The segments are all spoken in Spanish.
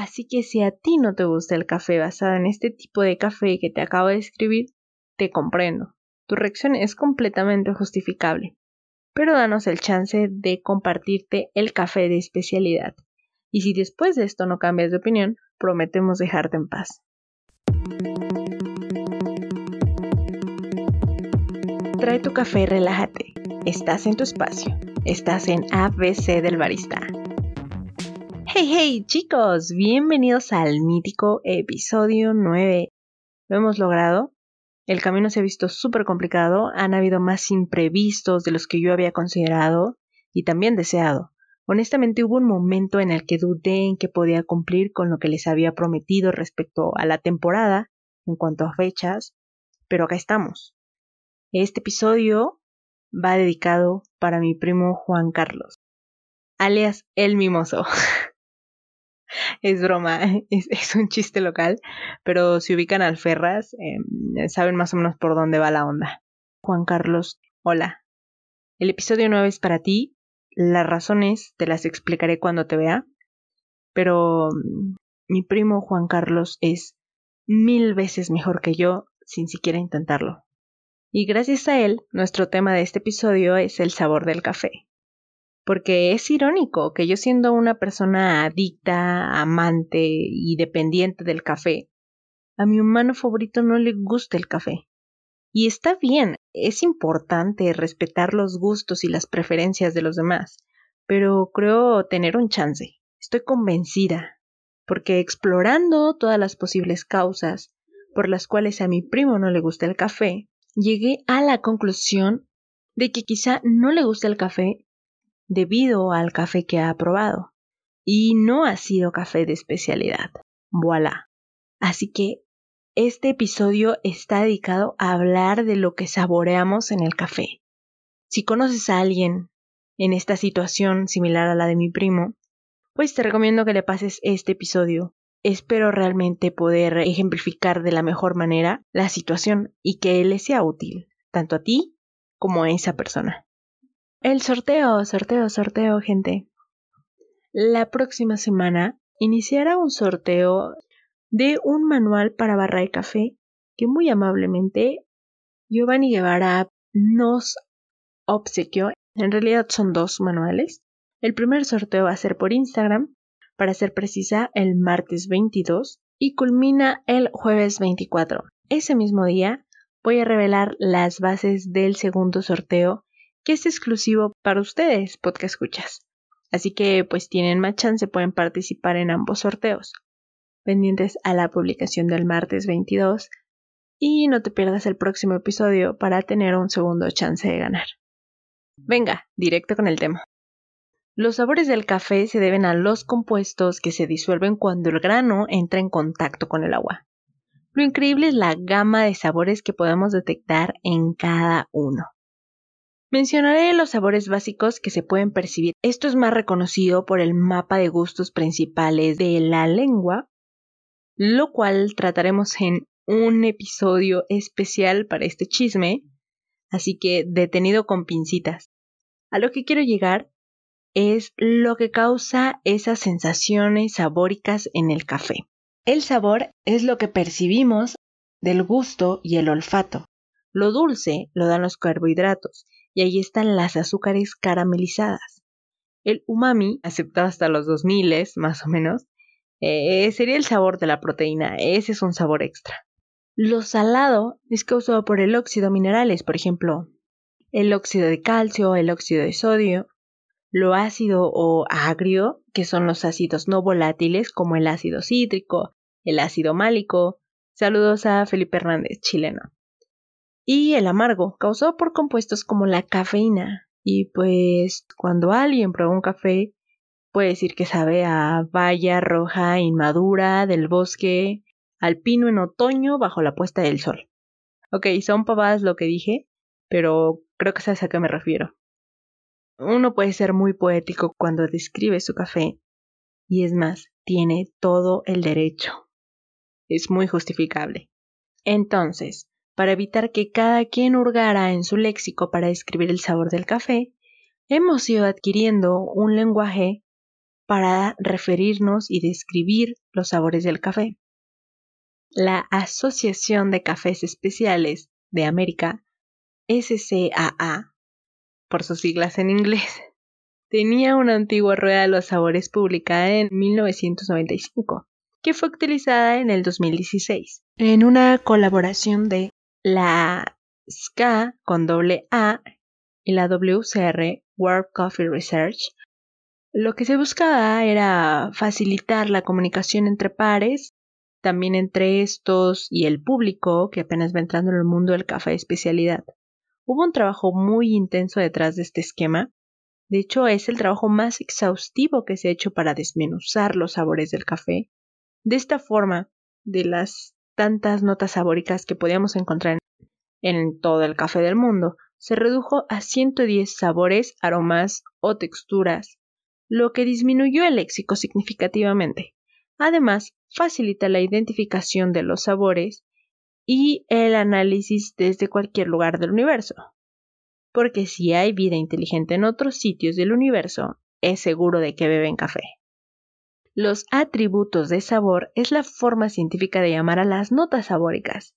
Así que si a ti no te gusta el café basado en este tipo de café que te acabo de escribir, te comprendo. Tu reacción es completamente justificable. Pero danos el chance de compartirte el café de especialidad. Y si después de esto no cambias de opinión, prometemos dejarte en paz. Trae tu café y relájate. Estás en tu espacio. Estás en ABC del Barista. Hey, hey, chicos, bienvenidos al mítico episodio 9. Lo hemos logrado. El camino se ha visto súper complicado, han habido más imprevistos de los que yo había considerado y también deseado. Honestamente hubo un momento en el que dudé en que podía cumplir con lo que les había prometido respecto a la temporada en cuanto a fechas, pero acá estamos. Este episodio va dedicado para mi primo Juan Carlos, alias El Mimoso. es broma, es, un chiste local, pero si ubican alferras, eh, saben más o menos por dónde va la onda. Juan Carlos, hola. El episodio 9 es para ti. Las razones te las explicaré cuando te vea. Pero mm, mi primo Juan Carlos es mil veces mejor que yo sin siquiera intentarlo. Y gracias a él, nuestro tema de este episodio es el sabor del café porque es irónico que yo siendo una persona adicta, amante y dependiente del café, a mi humano favorito no le gusta el café. Y está bien, es importante respetar los gustos y las preferencias de los demás, pero creo tener un chance. Estoy convencida, porque explorando todas las posibles causas por las cuales a mi primo no le gusta el café, llegué a la conclusión de que quizá no le gusta el café debido al café que ha probado. Y no ha sido café de especialidad. Voilà. Así que este episodio está dedicado a hablar de lo que saboreamos en el café. Si conoces a alguien en esta situación similar a la de mi primo, pues te recomiendo que le pases este episodio. Espero realmente poder ejemplificar de la mejor manera la situación y que le sea útil, tanto a ti como a esa persona. El sorteo, sorteo, sorteo, gente. La próxima semana iniciará un sorteo de un manual para barra de café que muy amablemente Giovanni Guevara nos obsequió. En realidad son dos manuales. El primer sorteo va a ser por Instagram, para ser precisa, el martes 22 y culmina el jueves 24. Ese mismo día voy a revelar las bases del segundo sorteo que es exclusivo para ustedes, podcast escuchas. Así que pues tienen más chance, pueden participar en ambos sorteos. Pendientes a la publicación del martes 22 y no te pierdas el próximo episodio para tener un segundo chance de ganar. Venga, directo con el tema. Los sabores del café se deben a los compuestos que se disuelven cuando el grano entra en contacto con el agua. Lo increíble es la gama de sabores que podemos detectar en cada uno. Mencionaré los sabores básicos que se pueden percibir. Esto es más reconocido por el mapa de gustos principales de la lengua, lo cual trataremos en un episodio especial para este chisme, así que detenido con pincitas. A lo que quiero llegar es lo que causa esas sensaciones sabóricas en el café. El sabor es lo que percibimos del gusto y el olfato. Lo dulce lo dan los carbohidratos y ahí están las azúcares caramelizadas. El umami, aceptado hasta los 2000 más o menos, eh, sería el sabor de la proteína, ese es un sabor extra. Lo salado es causado por el óxido minerales, por ejemplo, el óxido de calcio, el óxido de sodio, lo ácido o agrio, que son los ácidos no volátiles como el ácido cítrico, el ácido málico. Saludos a Felipe Hernández, chileno y el amargo, causado por compuestos como la cafeína. Y pues cuando alguien prueba un café, puede decir que sabe a valla roja inmadura del bosque, al pino en otoño bajo la puesta del sol. Ok, son pavadas lo que dije, pero creo que sabes a qué me refiero. Uno puede ser muy poético cuando describe su café, y es más, tiene todo el derecho. Es muy justificable. Entonces, para evitar que cada quien hurgara en su léxico para describir el sabor del café, hemos ido adquiriendo un lenguaje para referirnos y describir los sabores del café. La Asociación de Cafés Especiales de América, SCAA, por sus siglas en inglés, tenía una antigua rueda de los sabores publicada en 1995, que fue utilizada en el 2016, en una colaboración de la SCA con doble A y la WCR World Coffee Research. Lo que se buscaba era facilitar la comunicación entre pares, también entre estos y el público que apenas va entrando en el mundo del café de especialidad. Hubo un trabajo muy intenso detrás de este esquema, de hecho, es el trabajo más exhaustivo que se ha hecho para desmenuzar los sabores del café. De esta forma, de las tantas notas sabóricas que podíamos encontrar en todo el café del mundo, se redujo a 110 sabores, aromas o texturas, lo que disminuyó el léxico significativamente. Además, facilita la identificación de los sabores y el análisis desde cualquier lugar del universo porque si hay vida inteligente en otros sitios del universo, es seguro de que beben café. Los atributos de sabor es la forma científica de llamar a las notas sabóricas,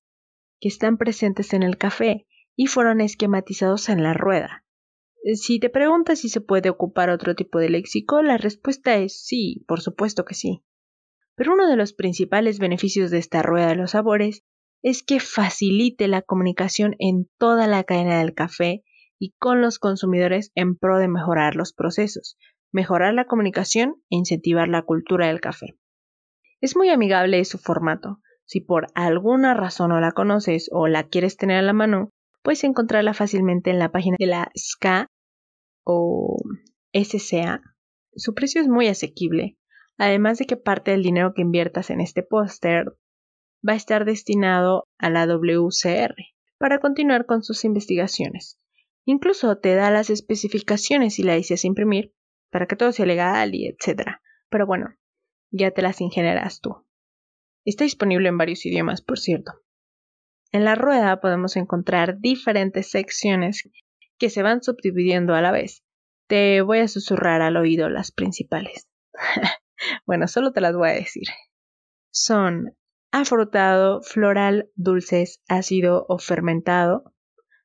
que están presentes en el café y fueron esquematizados en la rueda. Si te preguntas si se puede ocupar otro tipo de léxico, la respuesta es sí, por supuesto que sí. Pero uno de los principales beneficios de esta rueda de los sabores es que facilite la comunicación en toda la cadena del café y con los consumidores en pro de mejorar los procesos, mejorar la comunicación e incentivar la cultura del café. Es muy amigable su formato. Si por alguna razón no la conoces o la quieres tener a la mano, puedes encontrarla fácilmente en la página de la SCA o SCA. Su precio es muy asequible, además de que parte del dinero que inviertas en este póster va a estar destinado a la WCR para continuar con sus investigaciones. Incluso te da las especificaciones si la deseas imprimir para que todo sea legal y etc. Pero bueno, ya te las ingenieras tú. Está disponible en varios idiomas, por cierto. En la rueda podemos encontrar diferentes secciones que se van subdividiendo a la vez. Te voy a susurrar al oído las principales. bueno, solo te las voy a decir. Son afrutado, floral, dulces, ácido o fermentado,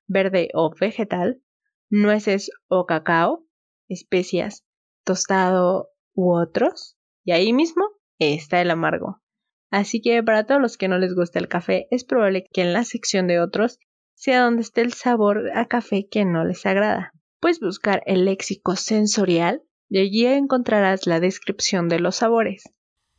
verde o vegetal, nueces o cacao, especias, tostado u otros. Y ahí mismo está el amargo. Así que para todos los que no les gusta el café, es probable que en la sección de otros sea donde esté el sabor a café que no les agrada. Puedes buscar el léxico sensorial y allí encontrarás la descripción de los sabores.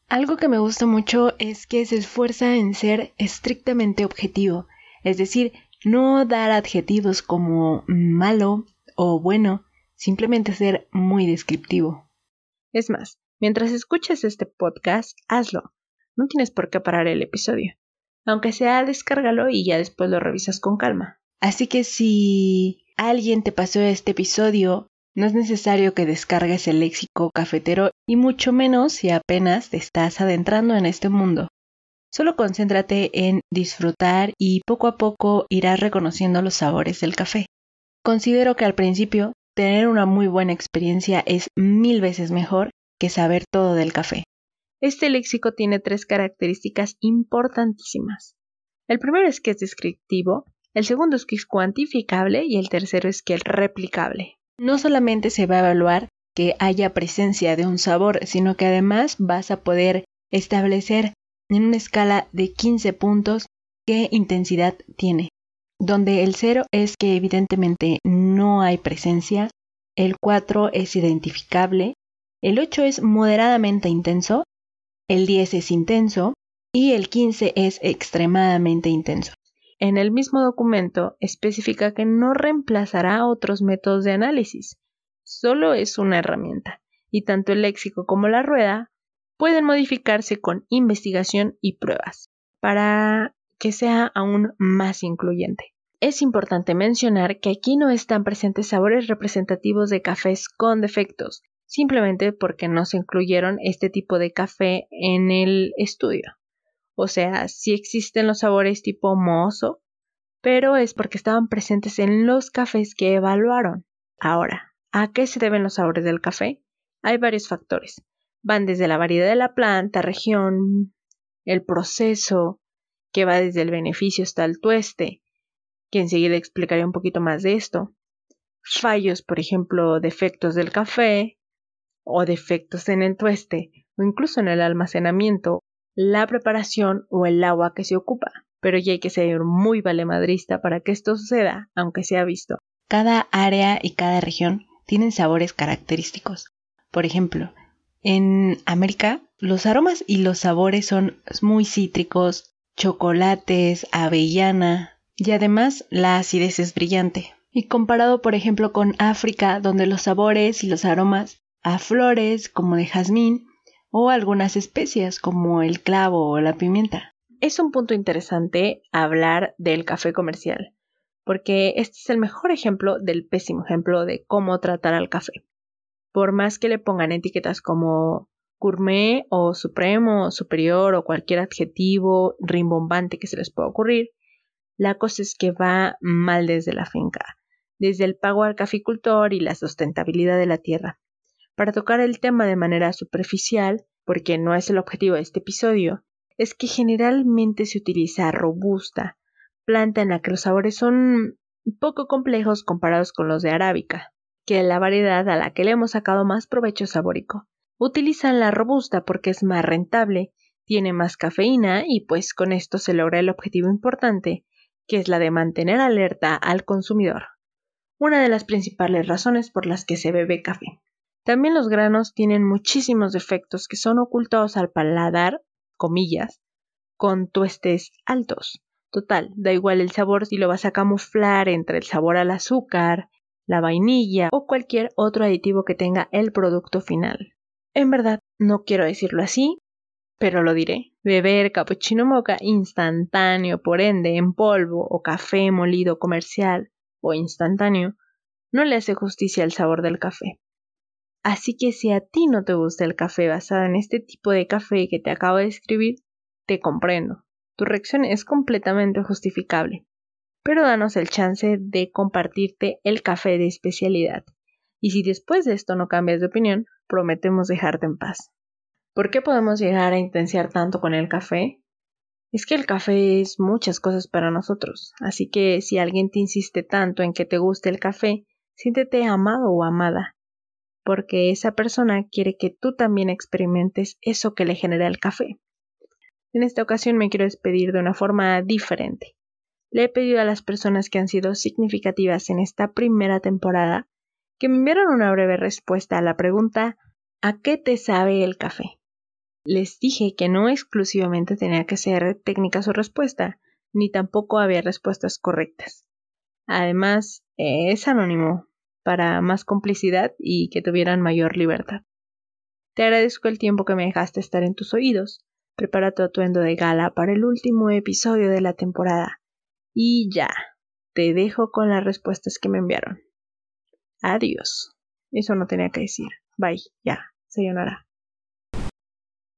Algo que me gusta mucho es que se esfuerza en ser estrictamente objetivo, es decir, no dar adjetivos como malo o bueno, simplemente ser muy descriptivo. Es más, mientras escuches este podcast, hazlo. No tienes por qué parar el episodio. Aunque sea, descárgalo y ya después lo revisas con calma. Así que si alguien te pasó este episodio, no es necesario que descargues el léxico cafetero y mucho menos si apenas te estás adentrando en este mundo. Solo concéntrate en disfrutar y poco a poco irás reconociendo los sabores del café. Considero que al principio tener una muy buena experiencia es mil veces mejor que saber todo del café. Este léxico tiene tres características importantísimas. El primero es que es descriptivo, el segundo es que es cuantificable y el tercero es que es replicable. No solamente se va a evaluar que haya presencia de un sabor, sino que además vas a poder establecer en una escala de 15 puntos qué intensidad tiene, donde el 0 es que evidentemente no hay presencia, el 4 es identificable, el 8 es moderadamente intenso, el 10 es intenso y el 15 es extremadamente intenso. En el mismo documento especifica que no reemplazará otros métodos de análisis, solo es una herramienta, y tanto el léxico como la rueda pueden modificarse con investigación y pruebas para que sea aún más incluyente. Es importante mencionar que aquí no están presentes sabores representativos de cafés con defectos, simplemente porque no se incluyeron este tipo de café en el estudio. O sea, sí existen los sabores tipo mozo, pero es porque estaban presentes en los cafés que evaluaron. Ahora, ¿a qué se deben los sabores del café? Hay varios factores Van desde la variedad de la planta, región, el proceso, que va desde el beneficio hasta el tueste, que enseguida explicaré un poquito más de esto. Fallos, por ejemplo, defectos del café o defectos en el tueste o incluso en el almacenamiento, la preparación o el agua que se ocupa. Pero ya hay que ser muy valemadrista para que esto suceda, aunque se ha visto. Cada área y cada región tienen sabores característicos. Por ejemplo, en América los aromas y los sabores son muy cítricos, chocolates, avellana y además la acidez es brillante. Y comparado por ejemplo con África, donde los sabores y los aromas a flores como de jazmín o algunas especias como el clavo o la pimienta. Es un punto interesante hablar del café comercial, porque este es el mejor ejemplo del pésimo ejemplo de cómo tratar al café. Por más que le pongan etiquetas como gourmet o supremo o superior o cualquier adjetivo rimbombante que se les pueda ocurrir, la cosa es que va mal desde la finca, desde el pago al caficultor y la sustentabilidad de la tierra. Para tocar el tema de manera superficial, porque no es el objetivo de este episodio, es que generalmente se utiliza robusta, planta en la que los sabores son poco complejos comparados con los de arábica, que es la variedad a la que le hemos sacado más provecho sabórico. Utilizan la robusta porque es más rentable, tiene más cafeína y pues con esto se logra el objetivo importante, que es la de mantener alerta al consumidor. Una de las principales razones por las que se bebe café. También los granos tienen muchísimos defectos que son ocultados al paladar, comillas, con tuestes altos. Total, da igual el sabor si lo vas a camuflar entre el sabor al azúcar, la vainilla o cualquier otro aditivo que tenga el producto final. En verdad, no quiero decirlo así, pero lo diré. Beber cappuccino moca instantáneo, por ende, en polvo o café molido comercial o instantáneo, no le hace justicia al sabor del café. Así que si a ti no te gusta el café basado en este tipo de café que te acabo de escribir, te comprendo. Tu reacción es completamente justificable. Pero danos el chance de compartirte el café de especialidad. Y si después de esto no cambias de opinión, prometemos dejarte en paz. ¿Por qué podemos llegar a intensiar tanto con el café? Es que el café es muchas cosas para nosotros, así que si alguien te insiste tanto en que te guste el café, siéntete amado o amada, porque esa persona quiere que tú también experimentes eso que le genera el café. En esta ocasión me quiero despedir de una forma diferente. Le he pedido a las personas que han sido significativas en esta primera temporada que me enviaron una breve respuesta a la pregunta ¿A qué te sabe el café? Les dije que no exclusivamente tenía que ser técnica su respuesta, ni tampoco había respuestas correctas. Además, es anónimo, para más complicidad y que tuvieran mayor libertad. Te agradezco el tiempo que me dejaste estar en tus oídos. Prepara tu atuendo de gala para el último episodio de la temporada. Y ya, te dejo con las respuestas que me enviaron. Adiós. Eso no tenía que decir. Bye, ya, sayonara.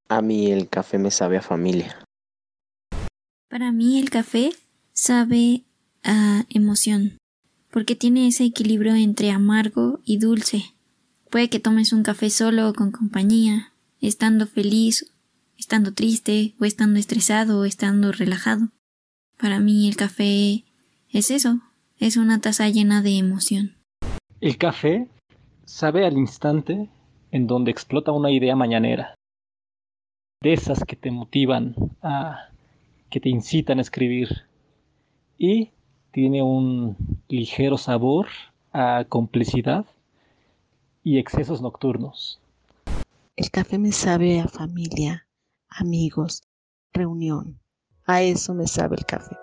A mí el café me sabe a familia. Para mí el café sabe a emoción, porque tiene ese equilibrio entre amargo y dulce. Puede que tomes un café solo o con compañía, estando feliz, estando triste, o estando estresado, o estando relajado. Para mí el café es eso, es una taza llena de emoción. El café sabe al instante en donde explota una idea mañanera, de esas que te motivan a, que te incitan a escribir, y tiene un ligero sabor a complicidad y excesos nocturnos. El café me sabe a familia, amigos, reunión. A eso me sabe el café.